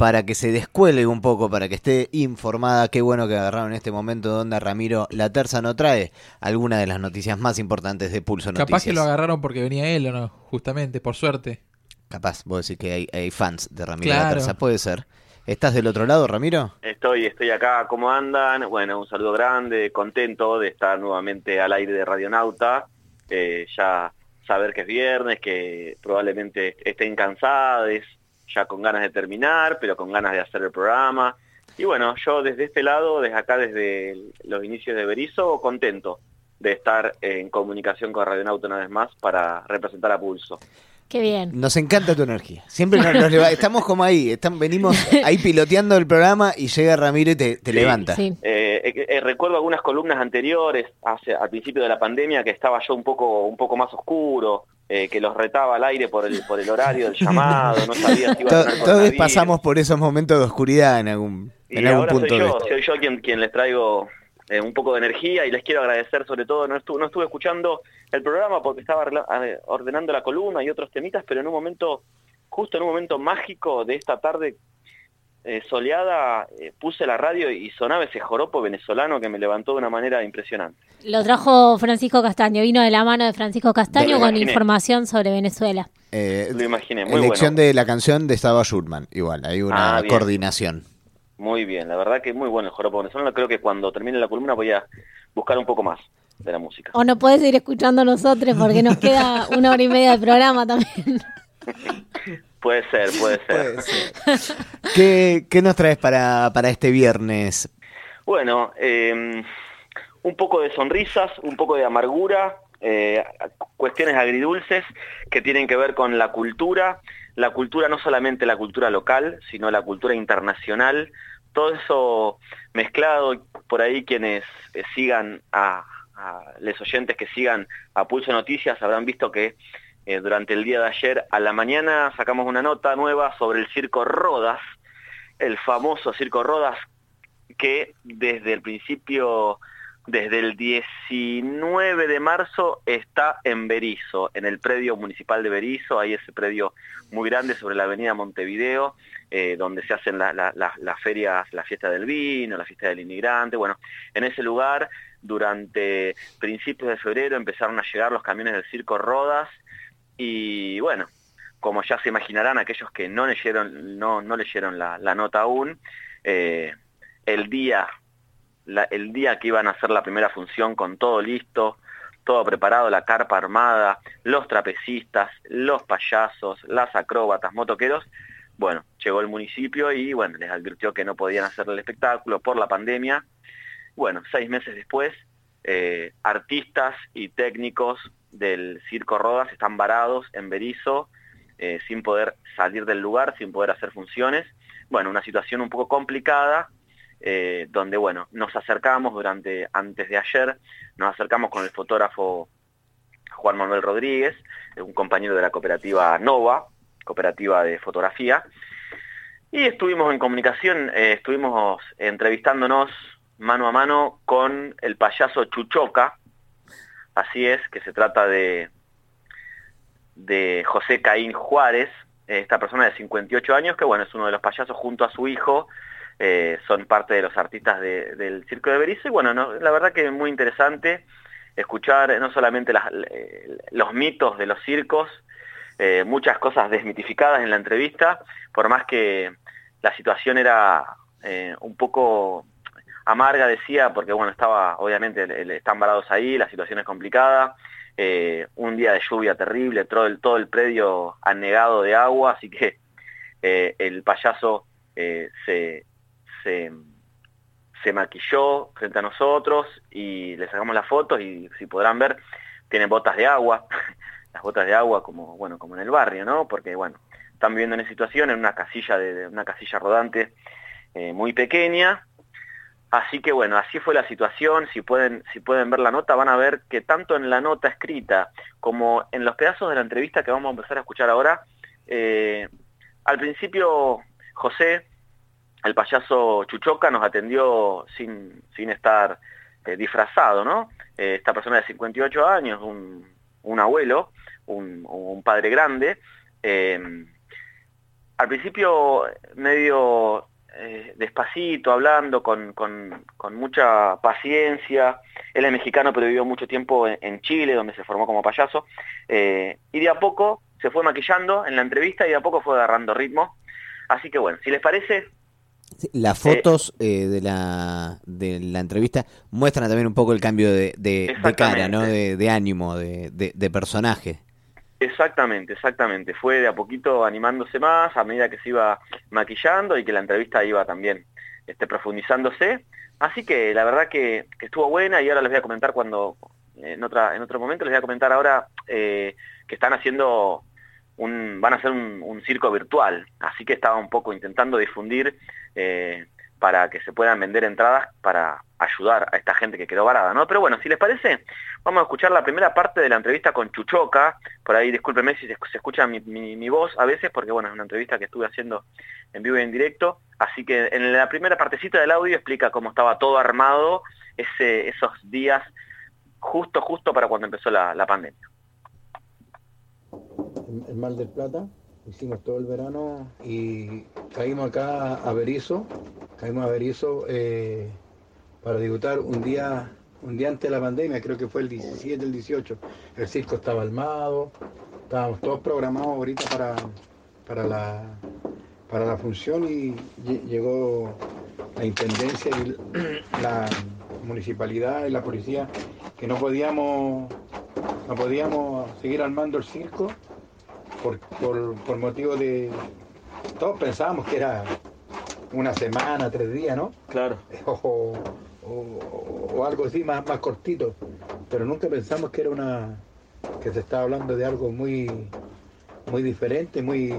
para que se descuelgue un poco, para que esté informada. Qué bueno que agarraron en este momento donde Ramiro La Terza no trae alguna de las noticias más importantes de Pulso Noticias. Capaz que lo agarraron porque venía él o no, justamente, por suerte. Capaz, vos decís que hay, fans de Ramiro La Terza, puede ser. ¿Estás del otro lado, Ramiro? Estoy, estoy acá. ¿Cómo andan? Bueno, un saludo grande, contento de estar nuevamente al aire de Radionauta. Eh, ya saber que es viernes, que probablemente estén cansados, ya con ganas de terminar, pero con ganas de hacer el programa. Y bueno, yo desde este lado, desde acá, desde los inicios de Berizo, contento de estar en comunicación con Radionauta una vez más para representar a Pulso. Qué bien. Nos encanta tu energía. Siempre nos, estamos como ahí, venimos ahí piloteando el programa y llega Ramiro y te, levanta. Eh, eh, eh, recuerdo algunas columnas anteriores, hace, al principio de la pandemia, que estaba yo un poco, un poco más oscuro, que los retaba al aire por el, por el horario del llamado, no sabía si iba a Todos pasamos por esos momentos de oscuridad en algún, en algún punto. Soy yo, soy yo quien, quien les traigo eh, un poco de energía y les quiero agradecer sobre todo, no estuve, no estuve escuchando el programa porque estaba ordenando la columna y otros temitas, pero en un momento, justo en un momento mágico de esta tarde eh, soleada, eh, puse la radio y sonaba ese joropo venezolano que me levantó de una manera impresionante. Lo trajo Francisco Castaño, vino de la mano de Francisco Castaño con información sobre Venezuela. lo imaginé, muy Elección de la canción de Estaba Schurman, igual, hay una ah, coordinación. Muy bien, la verdad que muy bueno el joropo venezolano. Creo que cuando termine la columna voy a buscar un poco más de la música. O no puedes ir escuchando a nosotros porque nos queda una hora y media de programa también. puede ser, puede ser. ¿Qué, nos traes para, para este viernes? Bueno, eh, un poco de sonrisas, un poco de amargura, eh, cuestiones agridulces que tienen que ver con la cultura, la cultura no solamente la cultura local, sino la cultura internacional, todo eso mezclado por ahí quienes eh, sigan a, los oyentes que sigan a Pulso Noticias habrán visto que eh, durante el día de ayer. A la mañana sacamos una nota nueva sobre el Circo Rodas, el famoso Circo Rodas que desde el principio desde el 19 de marzo está en Berizo, en el predio municipal de Berizo, hay ese predio muy grande sobre la avenida Montevideo, eh, donde se hacen las ferias, la fiesta del vino, la fiesta del inmigrante, bueno, en ese lugar durante principios de febrero empezaron a llegar los camiones del Circo Rodas y bueno, como ya se imaginarán aquellos que no leyeron, no, no leyeron la, nota aún, eh, el día el día que iban a hacer la primera función con todo listo, todo preparado, la carpa armada, los trapecistas, los payasos, las acróbatas, motoqueros, bueno, llegó el municipio y bueno, les advirtió que no podían hacer el espectáculo por la pandemia. Bueno, seis meses después, eh, artistas y técnicos del Circo Rodas están varados en Berizo, eh, sin poder salir del lugar, sin poder hacer funciones. Bueno, una situación un poco complicada, eh, donde bueno, nos acercamos durante, antes de ayer, nos acercamos con el fotógrafo Juan Manuel Rodríguez, un compañero de la cooperativa Nova, cooperativa de fotografía, y estuvimos en comunicación, eh, estuvimos entrevistándonos mano a mano con el payaso Chuchoca, así es, que se trata de, José Caín Juárez, esta persona de 58 años, que bueno, es uno de los payasos junto a su hijo, eh, son parte de los artistas del Circo de Berizo y bueno, la verdad que es muy interesante escuchar no solamente los mitos de los circos, eh, muchas cosas desmitificadas en la entrevista, por más que la situación era eh, un poco amarga, decía, porque bueno, estaba, obviamente, están varados ahí, la situación es complicada, un día de lluvia terrible, todo el, todo el predio anegado de agua, así que el payaso se, se, maquilló frente a nosotros y le sacamos las fotos y si podrán ver, tiene botas de agua, las botas de agua como, bueno, como en el barrio, ¿no? Porque, bueno, están viviendo en esa situación, en una casilla, de, una casilla rodante eh, muy pequeña, Así que bueno, así fue la situación, si pueden, si pueden ver la nota van a ver que tanto en la nota escrita como en los pedazos de la entrevista que vamos a empezar a escuchar ahora, eh, al principio José el payaso Chuchoca nos atendió sin, sin estar eh, disfrazado, ¿no? Eh, esta persona de 58 años, un, abuelo, un, padre grande, al principio medio eh, despacito, hablando, con, con, con, mucha paciencia. Él es mexicano, pero vivió mucho tiempo en, Chile, donde se formó como payaso. Eh, y de a poco se fue maquillando en la entrevista y de a poco fue agarrando ritmo. Así que bueno, si les parece... Las fotos eh, de, la, de la entrevista muestran también un poco el cambio de, de, cara, ¿no? de, ánimo, de, de personaje. Exactamente, exactamente. Fue de a poquito animándose más a medida que se iba maquillando y que la entrevista iba también este, profundizándose. Así que la verdad que, estuvo buena y ahora les voy a comentar cuando, en, otra, en otro momento les voy a comentar ahora eh, que están haciendo un, van a hacer un, circo virtual. Así que estaba un poco intentando difundir eh, para que se puedan vender entradas para ayudar a esta gente que quedó varada, ¿no? Pero bueno, si les parece, vamos a escuchar la primera parte de la entrevista con Chuchoca, por ahí discúlpenme si se, escucha mi, voz a veces, porque bueno, es una entrevista que estuve haciendo en vivo y en directo, así que en la primera partecita del audio explica cómo estaba todo armado esos días justo, justo para cuando empezó la, pandemia. El Mal del Plata, hicimos todo el verano y caímos acá a Berizo, caímos a Berizo eh, para debutar un día, un día antes de la pandemia, creo que fue el 17, el 18. El circo estaba armado, estábamos todos programados ahorita para, para, la, para la función y llegó la intendencia y la municipalidad y la policía que no podíamos no podíamos seguir armando el circo por, por, motivo de... Todos pensábamos que era una semana, tres días, ¿no? Claro. O, algo así más, más cortito. Pero nunca pensamos que era una... que se estaba hablando de algo muy, muy diferente, muy,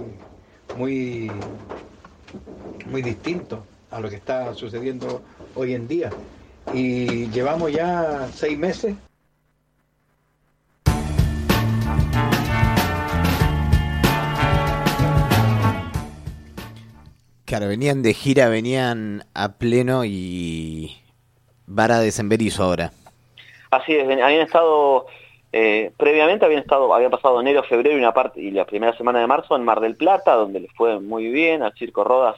muy, muy distinto a lo que está sucediendo hoy en día. Y llevamos ya seis meses Claro, venían de gira, venían a pleno y Vara de Semberizo ahora. Así es, habían estado, eh, previamente habían estado, había pasado enero, febrero y una parte y la primera semana de marzo en Mar del Plata, donde les fue muy bien, al Circo Rodas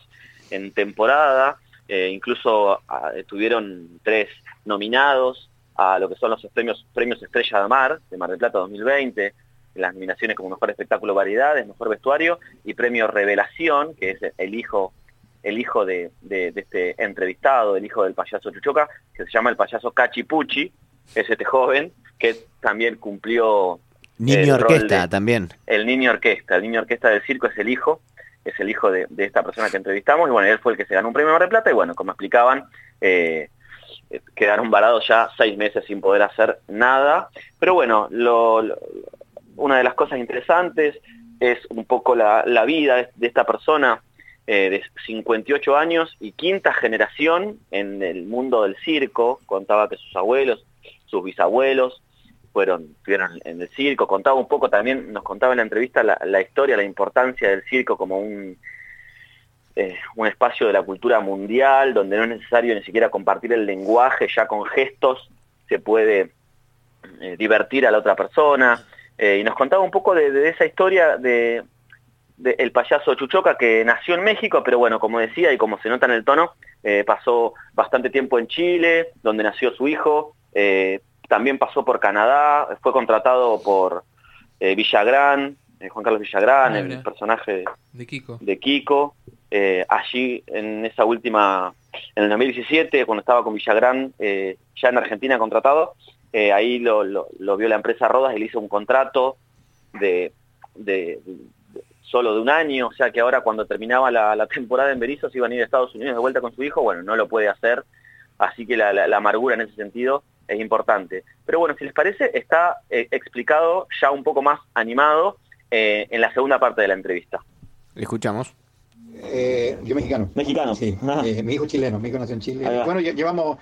en temporada, eh, incluso ah, tuvieron tres nominados a lo que son los premios, premios Estrella de Mar, de Mar del Plata 2020, las nominaciones como Mejor Espectáculo Variedades, Mejor Vestuario y Premio Revelación, que es el hijo el hijo de, este entrevistado, el hijo del payaso Chuchoca, que se llama el payaso Cachipuchi, es este joven que también cumplió... Niño orquesta también. El niño orquesta, el niño orquesta del circo es el hijo, es el hijo de, esta persona que entrevistamos, y bueno, él fue el que se ganó un premio de plata, y bueno, como explicaban, eh, quedaron varados ya seis meses sin poder hacer nada, pero bueno, una de las cosas interesantes es un poco la, la vida de esta persona, eh, de 58 años y quinta generación en el mundo del circo, contaba que sus abuelos, sus bisabuelos fueron, en el circo, contaba un poco también, nos contaba en la entrevista la, historia, la importancia del circo como un, eh, un espacio de la cultura mundial, donde no es necesario ni siquiera compartir el lenguaje, ya con gestos se puede eh, divertir a la otra persona. y nos contaba un poco de esa historia de, el payaso Chuchoca, que nació en México, pero bueno, como decía y como se nota en el tono, eh, pasó bastante tiempo en Chile, donde nació su hijo, eh, también pasó por Canadá, fue contratado por eh, Villagrán, Juan Carlos Villagrán, ah, el personaje de Kiko. De Kiko allí en esa última, en el 2017, cuando estaba con Villagrán, ya en Argentina contratado, ahí lo, vio la empresa Rodas y le hizo un contrato de solo de un año, o sea que ahora cuando terminaba la, temporada en Berizo se iban a ir a Estados Unidos de vuelta con su hijo, bueno, no lo puede hacer, así que la, amargura en ese sentido es importante. Pero bueno, si les parece, está eh, explicado ya un poco más animado eh, en la segunda parte de la entrevista. Escuchamos. Eh, yo mexicano. Mexicano. Sí. mi hijo chileno, mi hijo nació en Chile. Bueno, llevamos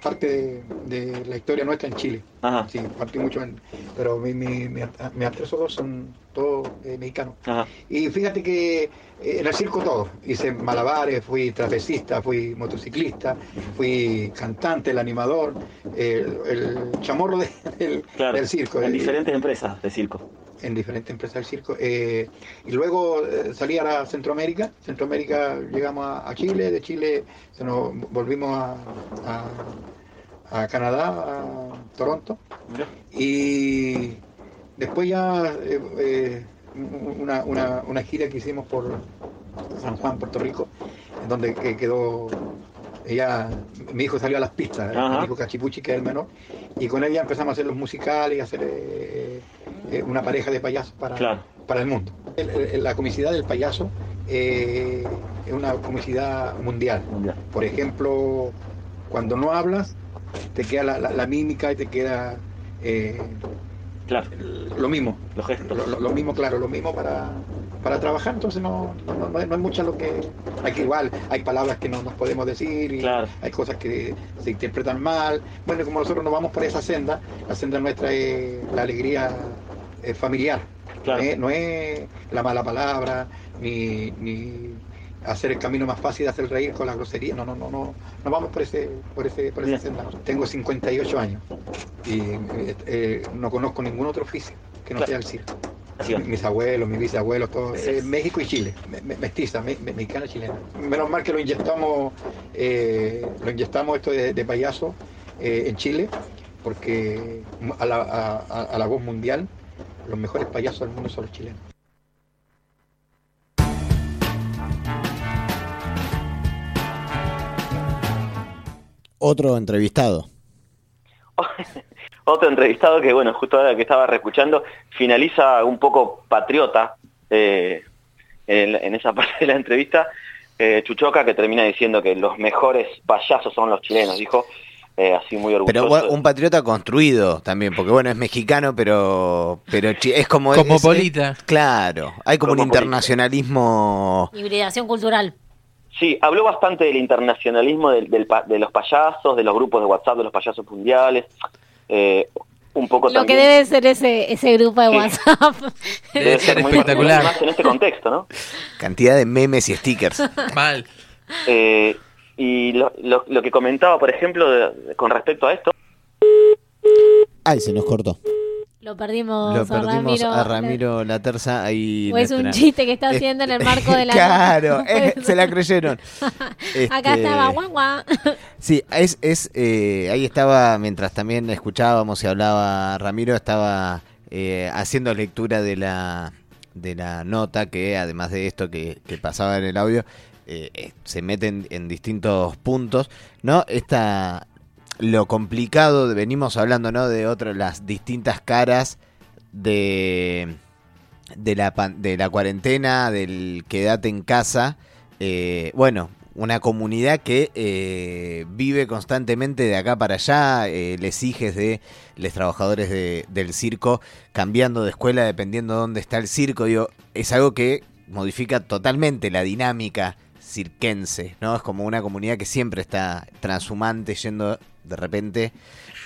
parte de, la historia nuestra en Chile. Sí, partí mucho en, pero mi, mi, mis tres dos son todos eh, mexicanos. Y fíjate que eh, en el circo todo. Hice malabares, fui trapecista, fui motociclista, fui cantante, el animador, el, chamorro del, circo. En diferentes empresas de circo. En diferentes empresas del circo. Eh, y luego eh, salí a la Centroamérica. Centroamérica llegamos a, Chile, de Chile se nos volvimos a, a, Canadá, a Toronto. Y después ya eh, una, una, una, gira que hicimos por San Juan, Puerto Rico, en donde quedó ella, mi hijo salió a las pistas, mi hijo Cachipuchi, que es el menor, y con ella empezamos a hacer los musicales y a hacer eh, eh, una pareja de payasos para, para el mundo. la comicidad del payaso eh, es una comicidad mundial. Por ejemplo, cuando no hablas, te queda la, mímica y te queda claro. lo mismo. Los gestos. lo mismo, claro, lo mismo para, para trabajar, entonces no, no, no, mucho lo que... Hay que igual, hay palabras que no nos podemos decir y hay cosas que se interpretan mal. Bueno, como nosotros nos vamos por esa senda, la senda nuestra es la alegría eh, familiar. No, es, la mala palabra, ni, ni hacer el camino más fácil de hacer reír con la grosería. No, no, no, no, no vamos por ese, por ese, por esa senda. Tengo 58 años y eh, eh, no conozco ningún otro oficio que no sea el circo. Mis abuelos, mis bisabuelos, todos. Eh, México y Chile, mestiza, mexicana y chilena. Menos mal que lo inyectamos, eh, lo inyectamos esto de, payaso eh, en Chile, porque a la, voz mundial, los mejores payasos del mundo son los chilenos. Otro entrevistado. otro entrevistado que, bueno, justo ahora que estaba reescuchando, finaliza un poco patriota eh, en, esa parte de la entrevista. Eh, Chuchoca, que termina diciendo que los mejores payasos son los chilenos, dijo, eh, así muy orgulloso. Pero un patriota construido también, porque bueno, es mexicano, pero pero es como... Cosmopolita. claro, hay como un internacionalismo... Hibridación cultural. Sí, habló bastante del internacionalismo de los payasos, de los grupos de WhatsApp de los payasos mundiales. Eh, un poco Lo que debe ser ese, ese grupo de WhatsApp. Debe, ser, espectacular. Más en este contexto, ¿no? Cantidad de memes y stickers. Mal. Eh, y lo, lo, que comentaba, por ejemplo, con respecto a esto. Ay, se nos cortó. Lo perdimos, Lo perdimos a Ramiro, la terza ahí. O es un chiste que está haciendo en el marco de la. claro, se la creyeron. Acá este, estaba, guau, guau. Sí, es, es eh, ahí estaba, mientras también escuchábamos y hablaba Ramiro, estaba eh, haciendo lectura de la, de la nota que, además de esto que, pasaba en el audio, eh, se meten en distintos puntos, ¿no? Esta lo complicado, venimos hablando, ¿no? De otras, las distintas caras de, de, la, de la cuarentena, del quédate en casa. Eh, bueno, una comunidad que eh, vive constantemente de acá para allá, eh, les hijes de los trabajadores de, del circo, cambiando de escuela dependiendo de dónde está el circo. Digo, es algo que modifica totalmente la dinámica cirquense, ¿no? Es como una comunidad que siempre está transhumante, yendo de repente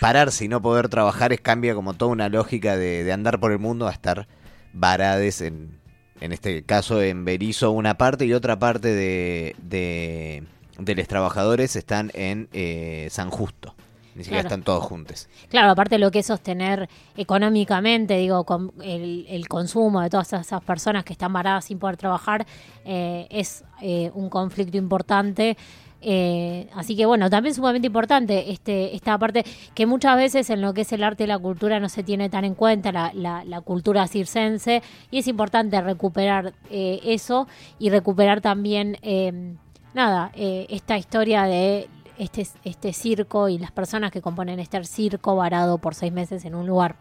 pararse y no poder trabajar es cambia como toda una lógica de, andar por el mundo a estar varades en, en este caso en Berizo una parte y otra parte de, de, los trabajadores están en eh, San Justo. Ni siquiera están todos juntos. Claro, aparte de lo que es sostener económicamente, digo, con el, consumo de todas esas personas que están varadas sin poder trabajar, eh, es eh, un conflicto importante. Eh, así que bueno, también sumamente importante este, esta parte que muchas veces en lo que es el arte y la cultura no se tiene tan en cuenta, la, la, cultura circense, y es importante recuperar eh, eso y recuperar también, eh, nada, esta historia de este, este circo y las personas que componen este circo varado por seis meses en un lugar.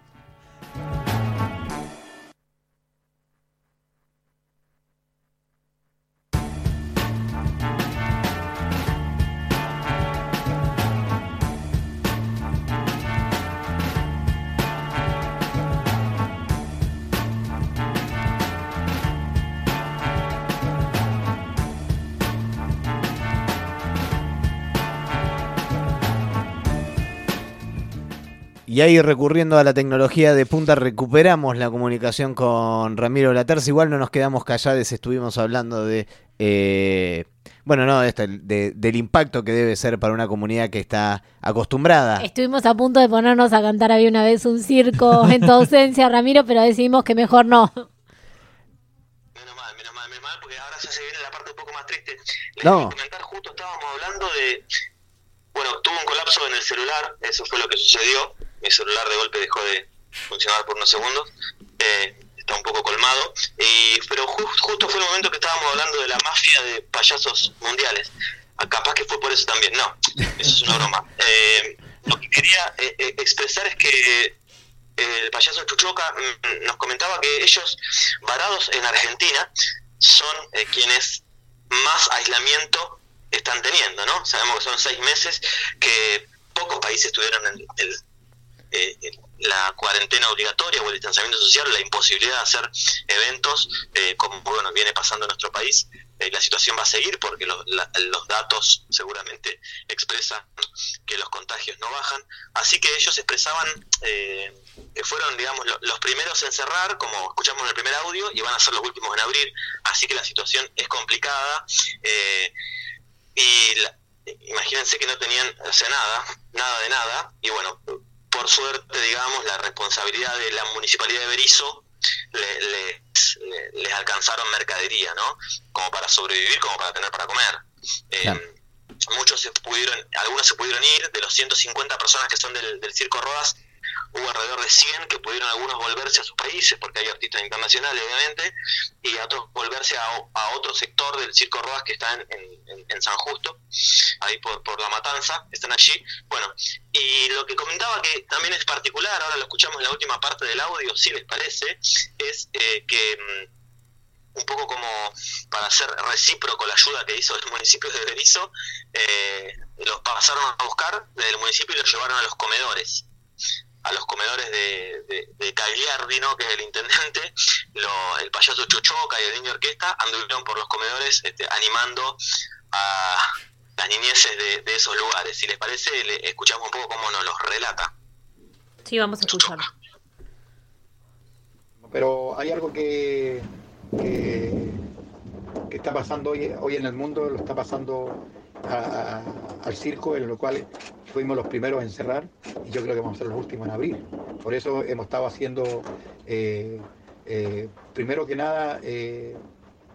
Y ahí recurriendo a la tecnología de punta recuperamos la comunicación con Ramiro Laterza. Igual no nos quedamos callados, estuvimos hablando de... Eh, bueno, no, esto, de- del impacto que debe ser para una comunidad que está acostumbrada. Estuvimos a punto de ponernos a cantar Había una vez un circo en tu ausencia, Ramiro, pero decidimos que mejor no. Menos mal, menos mal, menos mal, porque ahora ya se viene la parte un poco más triste. Les No. voy a comentar, justo estábamos hablando de... Bueno, tuvo un colapso en el celular, eso fue lo que sucedió. Mi celular de golpe dejó de funcionar por unos segundos. Eh, está un poco colmado. Y, pero ju- justo fue el momento que estábamos hablando de la mafia de payasos mundiales. Ah, Capaz que fue por eso también. No, eso es una broma. Eh, lo que quería eh, eh, expresar es que el payaso Chuchoca mm, nos comentaba que ellos, varados en Argentina, son eh, quienes más aislamiento están teniendo, ¿no? Sabemos que son seis meses que pocos países tuvieron el, el, eh, la cuarentena obligatoria o el distanciamiento social, la imposibilidad de hacer eventos eh, como bueno viene pasando en nuestro país. Eh, la situación va a seguir porque los, la- los datos seguramente expresan que los contagios no bajan. Así que ellos expresaban eh, que fueron, digamos, lo- los primeros en cerrar, como escuchamos en el primer audio, y van a ser los últimos en abrir. Así que la situación es complicada. eh, y la- imagínense que no tenían, o sea, nada, nada de nada. Y bueno, por suerte, digamos, la responsabilidad de la municipalidad de Berizo le- les, le- les alcanzaron mercadería, ¿no? Como para sobrevivir, como para tener para comer. Eh, Claro. Muchos se pudieron, algunos se pudieron ir, de los 150 personas que son del, del Circo Rodas, hubo alrededor de 100 que pudieron algunos volverse a sus países, porque hay artistas internacionales, obviamente, y otros volverse a, a otro sector del Circo Rodas que está en, en- San Justo, ahí por, por La Matanza, están allí. Bueno, y lo que comentaba que también es particular, ahora lo escuchamos en la última parte del audio, si les parece, es eh, que mm, un poco como para hacer recíproco la ayuda que hizo el municipio de Berizo, eh, los pasaron a buscar del municipio y los llevaron a los comedores a los comedores de, de, de Cagliardi, ¿no? que es el intendente, lo- el payaso Chuchoca y el niño orquesta anduvieron por los comedores este, animando a las niñeces de, de esos lugares. Si les parece, le escuchamos un poco cómo nos los relata. Sí, vamos a escucharlo. Pero hay algo que, que, que está pasando hoy, hoy en el mundo, lo está pasando a- al circo, en lo cual fuimos los primeros en cerrar y yo creo que vamos a ser los últimos en abrir. Por eso hemos estado haciendo, eh, eh, primero que nada, eh,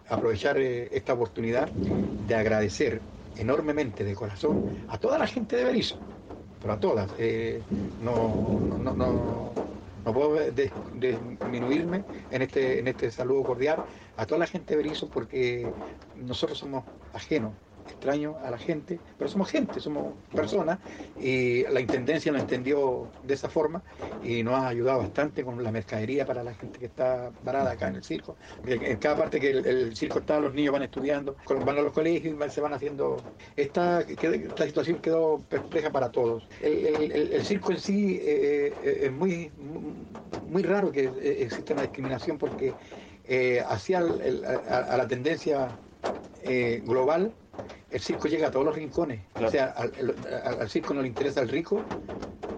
aprovechar esta oportunidad de agradecer enormemente de corazón a toda la gente de Berizo, pero a todas. no, no, no, no puedo disminuirme en este, en este saludo cordial a toda la gente de Berizo porque nosotros somos ajenos, extraños a la gente, pero somos gente, somos personas y la Intendencia lo entendió de esa forma y nos ha ayudado bastante con la mercadería para la gente que está parada acá en el circo. En cada parte que el, el circo está, los niños van estudiando, van a los colegios y se van haciendo... Esta, esta situación quedó perpleja para todos. El, el- el- el circo en sí eh, eh, es muy, muy raro que eh, exista una discriminación porque eh, hacia el- el- a, a la tendencia eh, global, el circo llega a todos los rincones. O sea, al, al- al circo no le interesa el rico,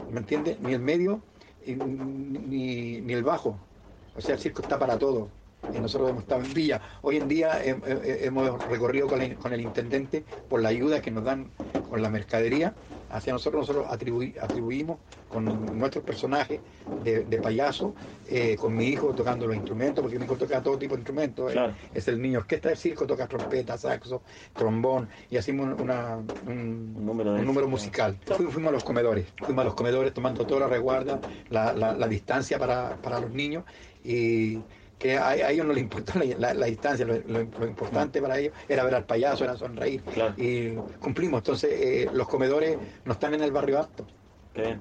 ¿me entiendes? Ni el medio, ni, ni el bajo. O sea, el circo está para todo. Y nosotros hemos estado en Villa. Hoy en día hemos recorrido con el intendente por la ayuda que nos dan con la mercadería. Hacia nosotros, nosotros atribuí- atribuimos con nuestros personajes de, de payaso, eh, con mi hijo tocando los instrumentos, porque mi hijo toca todo tipo de instrumentos. eh. Es el niño orquesta del circo, toca trompeta, saxo, trombón, y hacemos una, un, Un número un número musical. Fu- Fuimos a los comedores, fuimos a los comedores tomando toda la resguarda, la, la- la distancia para, para los niños y que a, a ellos no les importó la, la- la distancia, lo, lo- lo importante para ellos era ver al payaso, era sonreír Claro. y cumplimos. Entonces eh, los comedores no están en el barrio alto.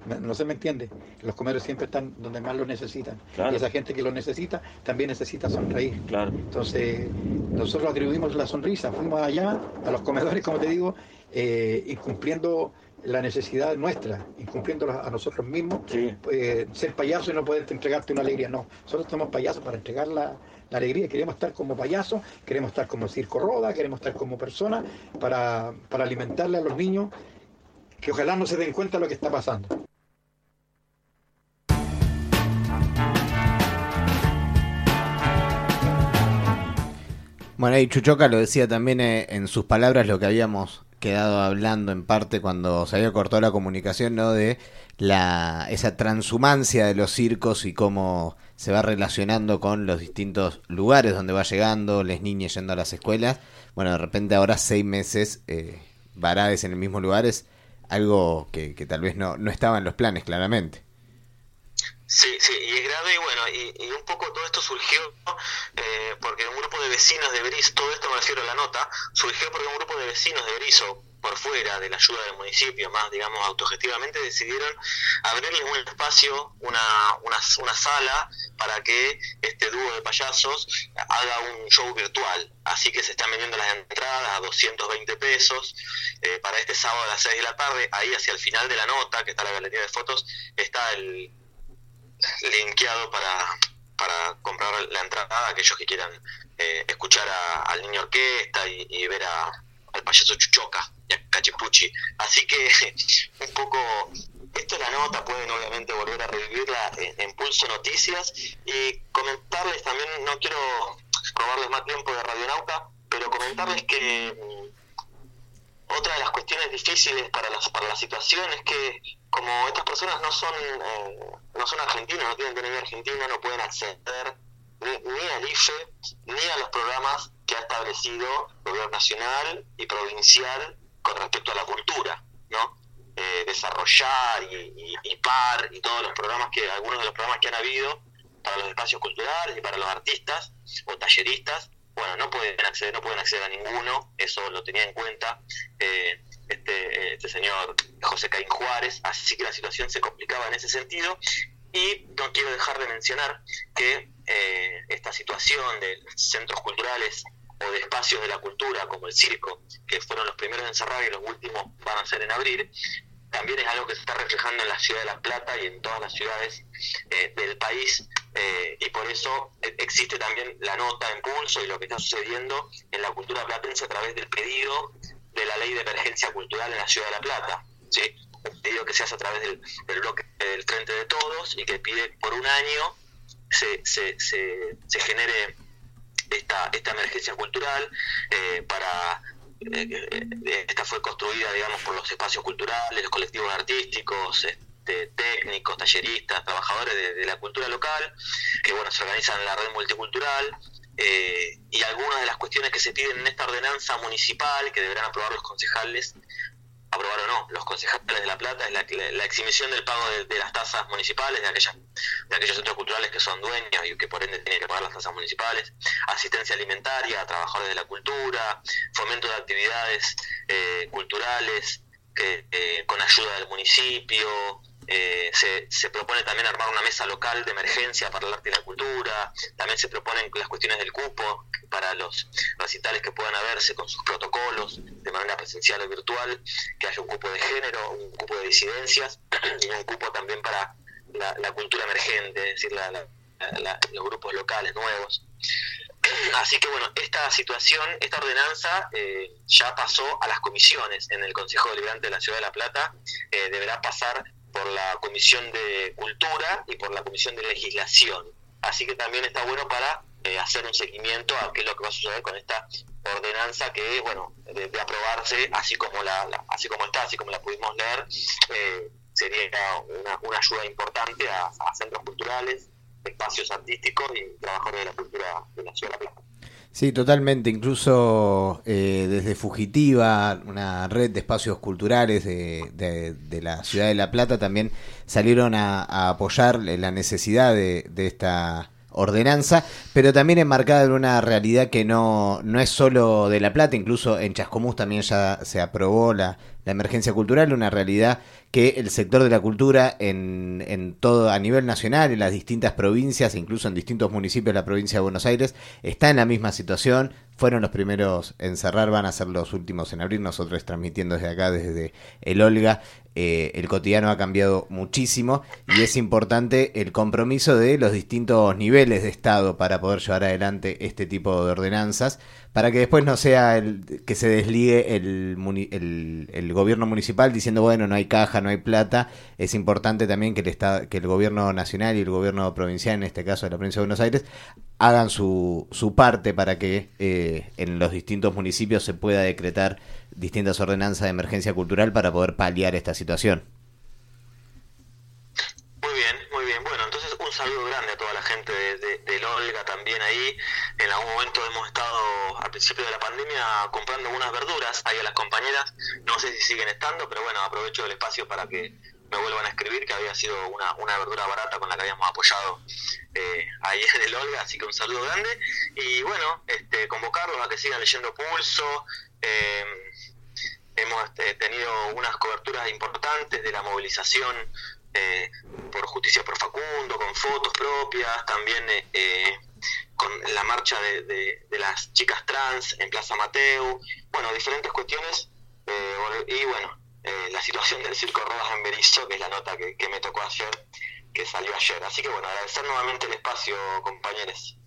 No- No se me entiende. Los comedores siempre están donde más lo necesitan. Claro. Y esa gente que lo necesita también necesita sonreír. Claro. Entonces, nosotros atribuimos la sonrisa, fuimos allá a los comedores, como te digo, eh, incumpliendo la necesidad nuestra, incumpliendo a nosotros mismos, Sí. eh, ser payaso y no poder entregarte una alegría. No, nosotros somos payasos para entregar la, la alegría. Queremos estar como payasos, queremos estar como circo roda, queremos estar como personas para, para alimentarle a los niños que ojalá no se den cuenta de lo que está pasando. Bueno, y Chuchoca lo decía también eh, en sus palabras lo que habíamos quedado hablando en parte cuando se había cortado la comunicación, ¿no? De la, esa transhumancia de los circos y cómo se va relacionando con los distintos lugares donde va llegando, las niñas yendo a las escuelas. Bueno, de repente ahora seis meses eh, en el mismo lugar es algo que, que tal vez no, no estaba en los planes, claramente. Sí, sí, y es grave y bueno, y, un poco todo esto surgió eh, porque un grupo de vecinos de Berizo, todo esto me refiero a la nota, surgió porque un grupo de vecinos de Berizo, por fuera de la ayuda del municipio, más digamos autogestivamente, decidieron abrirles un espacio, una, una, una sala para que este dúo de payasos haga un show virtual. Así que se están vendiendo las entradas a 220 pesos eh, para este sábado a las 6 de la tarde. Ahí hacia el final de la nota, que está la galería de fotos, está el linkeado para, para comprar la entrada a aquellos que quieran eh, escuchar al niño orquesta y, ver a, al payaso Chuchoca y a Cachipuchi. Así que un poco, esto es la nota, pueden obviamente volver a revivirla en, Pulso Noticias y comentarles también, no quiero robarles más tiempo de Radionauta, pero comentarles que mm, otra de las cuestiones difíciles para, las, para la situación es que como estas personas no son eh, no son argentinos, no tienen DNI argentina, no pueden acceder ni, al IFE ni a los programas que ha establecido el gobierno nacional y provincial con respecto a la cultura, ¿no? Eh, desarrollar y, y, par y todos los programas que algunos de los programas que han habido para los espacios culturales y para los artistas o talleristas bueno no pueden acceder no pueden acceder a ninguno eso lo tenía en cuenta eh, este, este señor José Caín Juárez, así que la situación se complicaba en ese sentido. Y no quiero dejar de mencionar que eh, esta situación de centros culturales o de espacios de la cultura como el circo, que fueron los primeros en cerrar y los últimos van a ser en abrir, también es algo que se está reflejando en la ciudad de La Plata y en todas las ciudades eh, del país eh, y por eso existe también la nota en pulso y lo que está sucediendo en la cultura platense a través del pedido de la ley de emergencia cultural en la ciudad de La Plata. ¿sí? Un pedido que se hace a través del, bloque del Frente de Todos y que pide por un año se, se, se, genere esta, esta emergencia cultural eh, para eh, esta fue construida digamos por los espacios culturales los colectivos artísticos este, técnicos talleristas trabajadores de, de, la cultura local que bueno se organizan en la red multicultural eh, y algunas de las cuestiones que se piden en esta ordenanza municipal que deberán aprobar los concejales, aprobar o no, los concejales de La Plata, es la, la exhibición del pago de, las tasas municipales de, aquellas, de aquellos centros culturales que son dueños y que por ende tienen que pagar las tasas municipales, asistencia alimentaria a trabajadores de la cultura, fomento de actividades eh, culturales eh, con ayuda del municipio, eh, se, se, propone también armar una mesa local de emergencia para el arte y la cultura, también se proponen las cuestiones del cupo para los recitales que puedan haberse con sus protocolos de manera presencial o virtual, que haya un cupo de género, un cupo de disidencias y un cupo también para la, cultura emergente, es decir, los grupos locales nuevos. Así que bueno, esta situación, esta ordenanza eh, ya pasó a las comisiones en el Consejo Deliberante de la Ciudad de La Plata, eh, deberá pasar por la Comisión de Cultura y por la Comisión de Legislación. Así que también está bueno para eh, hacer un seguimiento a qué es lo que va a suceder con esta ordenanza que, bueno, de, aprobarse así como la, así como está, así como la pudimos leer, eh, sería una, una, ayuda importante a, a centros culturales, espacios artísticos y trabajadores de la cultura de la ciudad de La Plata. Sí, totalmente. Incluso eh, desde Fugitiva, una red de espacios culturales de, de, la ciudad de La Plata, también salieron a, apoyar la necesidad de, de, esta ordenanza, pero también enmarcada en una realidad que no, no es solo de La Plata, incluso en Chascomús también ya se aprobó la, la emergencia cultural, una realidad que el sector de la cultura en, en, todo a nivel nacional, en las distintas provincias, incluso en distintos municipios de la provincia de Buenos Aires, está en la misma situación. Fueron los primeros en cerrar, van a ser los últimos en abrir. Nosotros transmitiendo desde acá, desde el Olga, eh, el cotidiano ha cambiado muchísimo y es importante el compromiso de los distintos niveles de Estado para poder llevar adelante este tipo de ordenanzas, para que después no sea el que se desligue el, el, gobierno municipal diciendo, bueno, no hay caja, no hay plata, es importante también que el, estado, que el gobierno nacional y el gobierno provincial, en este caso de la provincia de Buenos Aires, hagan su, su parte para que eh, en los distintos municipios se pueda decretar distintas ordenanzas de emergencia cultural para poder paliar esta situación. Muy bien, muy bien. Bueno, entonces un saludo grande a toda la gente de, de, del Olga también ahí. En algún momento hemos estado al principio de la pandemia comprando algunas verduras ahí a las compañeras. No sé si siguen estando, pero bueno, aprovecho el espacio para que me vuelvan a escribir que había sido una, una verdura barata con la que habíamos apoyado eh, ahí en el Olga, así que un saludo grande. Y bueno, este, convocarlos a que sigan leyendo Pulso. Eh, hemos este, tenido unas coberturas importantes de la movilización eh, por justicia por Facundo, con fotos propias, también eh, eh, con la marcha de, las chicas trans en Plaza Mateo, bueno, diferentes cuestiones, eh, y bueno, eh, la situación del Circo Rodas en Berizo, que es la nota que, que me tocó ayer, que salió ayer. Así que bueno, agradecer nuevamente el espacio, compañeros.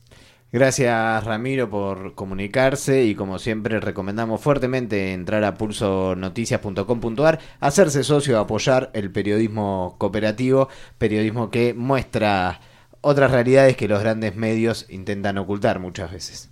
Gracias Ramiro por comunicarse y como siempre recomendamos fuertemente entrar a pulsonoticias.com.ar, hacerse socio, apoyar el periodismo cooperativo, periodismo que muestra otras realidades que los grandes medios intentan ocultar muchas veces.